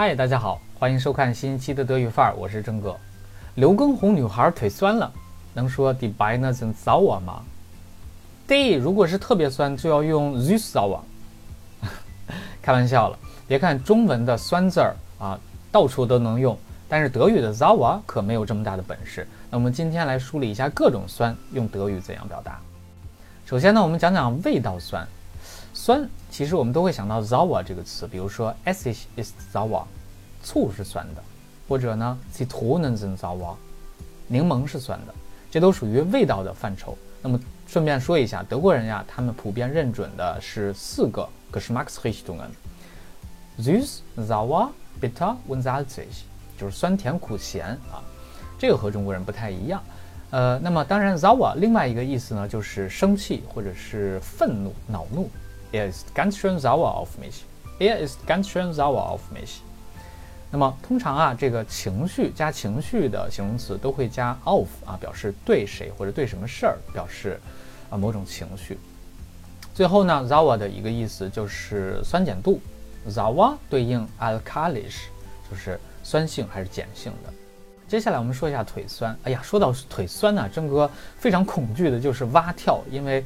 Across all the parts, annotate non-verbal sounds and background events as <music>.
嗨，大家好，欢迎收看新一期的德语范儿，我是郑哥。刘畊宏女孩腿酸了，能说 die b e i n e sind s a u e 吗？die 如果是特别酸，就要用 süß sauer。<laughs> 开玩笑了，别看中文的酸字儿啊，到处都能用，但是德语的 s a u e 可没有这么大的本事。那我们今天来梳理一下各种酸用德语怎样表达。首先呢，我们讲讲味道酸。酸其实我们都会想到 sauer 这个词，比如说 Essig is sauer，醋是酸的，或者呢 Zitronen sind sauer，柠檬是酸的，这都属于味道的范畴。那么顺便说一下，德国人呀，他们普遍认准的是四个 Geschmacksrichtungen：süß、sauer、bitter und salzig，就是酸甜苦咸啊。这个和中国人不太一样。呃，那么当然 sauer 另外一个意思呢，就是生气或者是愤怒、恼怒。Er ist ganz schön sauer auf mich. Er ist ganz schön sauer auf mich. 那么通常啊，这个情绪加情绪的形容词都会加 of 啊，表示对谁或者对什么事儿表示啊某种情绪。最后呢，sauer 的一个意思就是酸碱度，sauer 对应 alkalish，就是酸性还是碱性的。接下来我们说一下腿酸。哎呀，说到腿酸呢，郑哥非常恐惧的就是蛙跳，因为。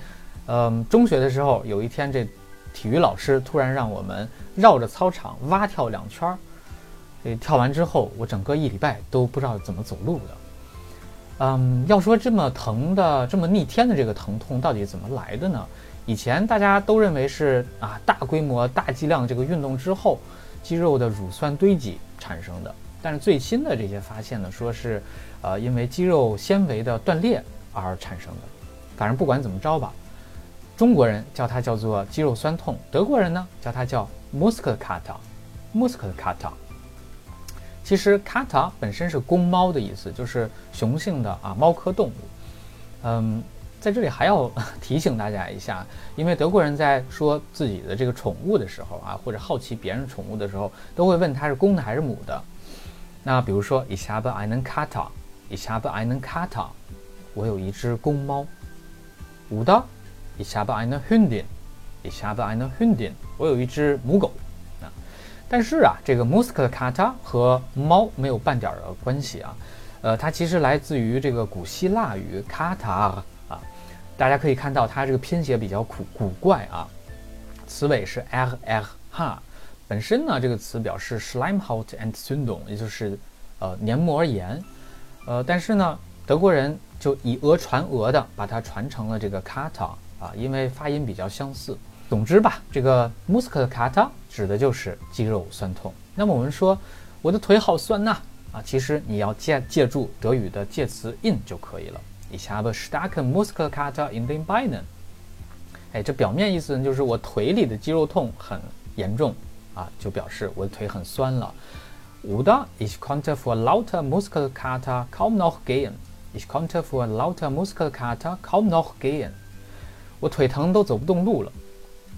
嗯，中学的时候有一天，这体育老师突然让我们绕着操场蛙跳两圈儿。诶跳完之后，我整个一礼拜都不知道怎么走路的。嗯，要说这么疼的、这么逆天的这个疼痛到底怎么来的呢？以前大家都认为是啊大规模、大剂量这个运动之后，肌肉的乳酸堆积产生的。但是最新的这些发现呢，说是呃因为肌肉纤维的断裂而产生的。反正不管怎么着吧。中国人叫它叫做肌肉酸痛，德国人呢叫它叫 Muskelkater，Muskelkater。其实 Kater 本身是公猫的意思，就是雄性的啊猫科动物。嗯，在这里还要 <laughs> 提醒大家一下，因为德国人在说自己的这个宠物的时候啊，或者好奇别人宠物的时候，都会问它是公的还是母的。那比如说，Ich habe einen Kater，Ich habe einen Kater，我有一只公猫。五的。Ich habe eine Hündin. Ich habe eine Hündin. 我有一只母狗啊。但是啊，这个 Muskelkater 和猫没有半点的关系啊。呃，它其实来自于这个古希腊语 kata 啊。大家可以看到它这个拼写比较古古怪啊。词尾是 r r h。本身呢，这个词表示 Schleimhautentzündung，也就是呃黏膜炎。呃，但是呢，德国人就以讹传讹的把它传成了这个 kata。啊，因为发音比较相似。总之吧，这个 Muskelkater 指的就是肌肉酸痛。那么我们说我的腿好酸呐，啊，其实你要借借助德语的介词 in 就可以了。Ich habe starke Muskelkater in den Beinen。哎，这表面意思呢就是我腿里的肌肉痛很严重啊，就表示我的腿很酸了。Oder ich konnte vor lauter Muskelkater kaum noch gehen。Ich konnte vor lauter Muskelkater kaum noch gehen。我腿疼都走不动路了，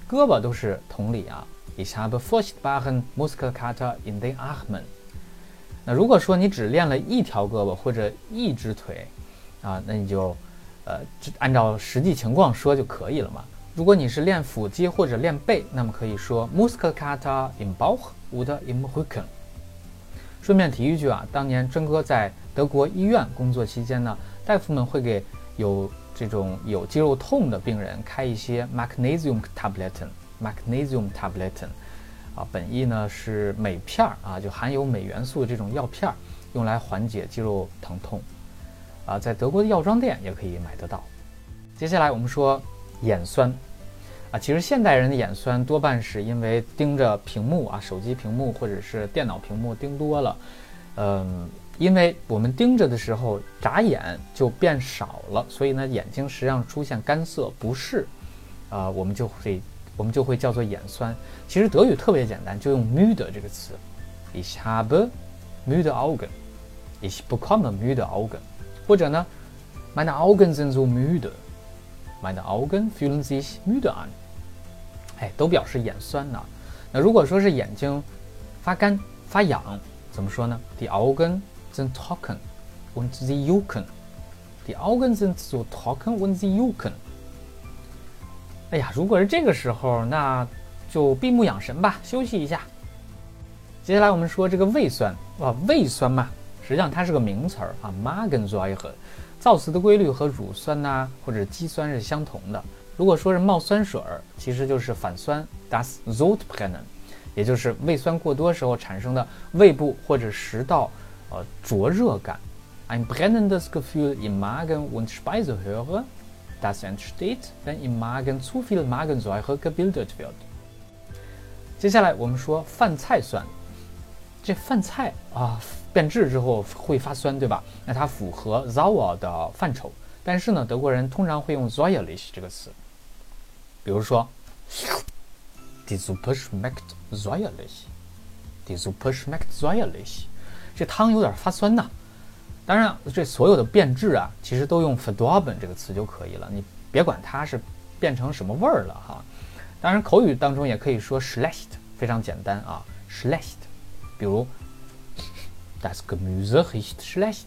胳膊都是同理啊。Ich habe furchtbaren Muskelkater in den Armen。那如果说你只练了一条胳膊或者一只腿，啊，那你就，呃，按照实际情况说就可以了嘛。如果你是练腹肌或者练背，那么可以说 Muskelkater im Bauch oder im Rücken。顺便提一句啊，当年真哥在德国医院工作期间呢，大夫们会给有。这种有肌肉痛的病人开一些 magnesium tabletin，magnesium tabletin，啊，本意呢是镁片儿啊，就含有镁元素的这种药片儿，用来缓解肌肉疼痛，啊，在德国的药妆店也可以买得到。接下来我们说眼酸，啊，其实现代人的眼酸多半是因为盯着屏幕啊，手机屏幕或者是电脑屏幕盯多了，嗯。因为我们盯着的时候，眨眼就变少了，所以呢，眼睛实际上出现干涩不适，啊，我们就会我们就会叫做眼酸。其实德语特别简单，就用 müde 这个词，ich habe müde Augen，ich bekomme müde Augen，或者呢，meine Augen sind so müde，meine Augen fühlen sich müde an，哎，都表示眼酸呢。那如果说是眼睛发干发痒，怎么说呢？die Augen sind trocken und sie jucken. Die Augen sind so trocken und sie jucken. 哎呀，如果是这个时候，那就闭目养神吧，休息一下。接下来我们说这个胃酸，啊，胃酸嘛，实际上它是个名词儿啊，Magensäure，造词的规律和乳酸呐或者肌酸是相同的。如果说是冒酸水儿，其实就是反酸，das Sodbrennen，也就是胃酸过多时候产生的胃部或者食道 呃灼热感。Ein brennendes Gefühl im Magen und Speiseröhre, das entsteht, wenn im Magen zu viel Magensäure gebildet wird。接下来我们说饭菜酸。这饭菜啊变质之后会发酸，对吧？那它符合 sauer 的范畴，但是呢，德国人通常会用 säuerlich 这个词。比如说，die Suppe schmeckt säuerlich，die Suppe schmeckt säuerlich， 这汤有点发酸呐。当然，这所有的变质啊，其实都用 verdorben 这个词就可以了。你别管它是变成什么味儿了哈。当然，口语当中也可以说 schlecht，非常简单啊，schlecht。比如，“das Gemüse ist schlecht，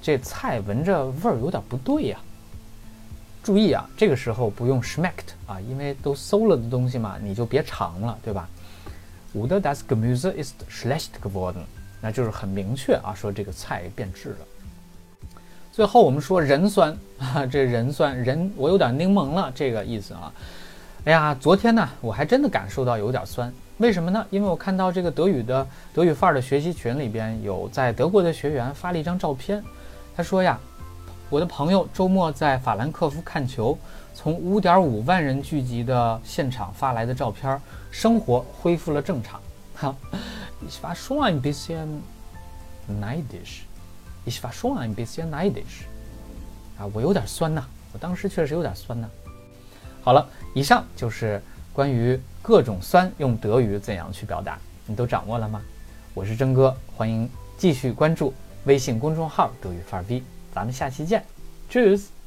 这菜闻着味儿有点不对呀。注意啊，这个时候不用 schmeckt 啊，因为都馊了的东西嘛，你就别尝了，对吧？Oder das Gemüse ist schlecht geworden，那就是很明确啊，说这个菜变质了。最后我们说人酸啊，这人酸人，我有点柠檬了，这个意思啊。哎呀，昨天呢，我还真的感受到有点酸。为什么呢？因为我看到这个德语的德语范儿的学习群里边有在德国的学员发了一张照片，他说呀，我的朋友周末在法兰克福看球，从五点五万人聚集的现场发来的照片，生活恢复了正常。哈 <laughs>，Ich war schon ein bisschen neidisch. Ich war schon ein bisschen neidisch. 啊，我有点酸呐，我当时确实有点酸呐。好了，以上就是关于。各种酸用德语怎样去表达？你都掌握了吗？我是真哥，欢迎继续关注微信公众号“德语范儿 B”，”，咱们下期见，Cheers。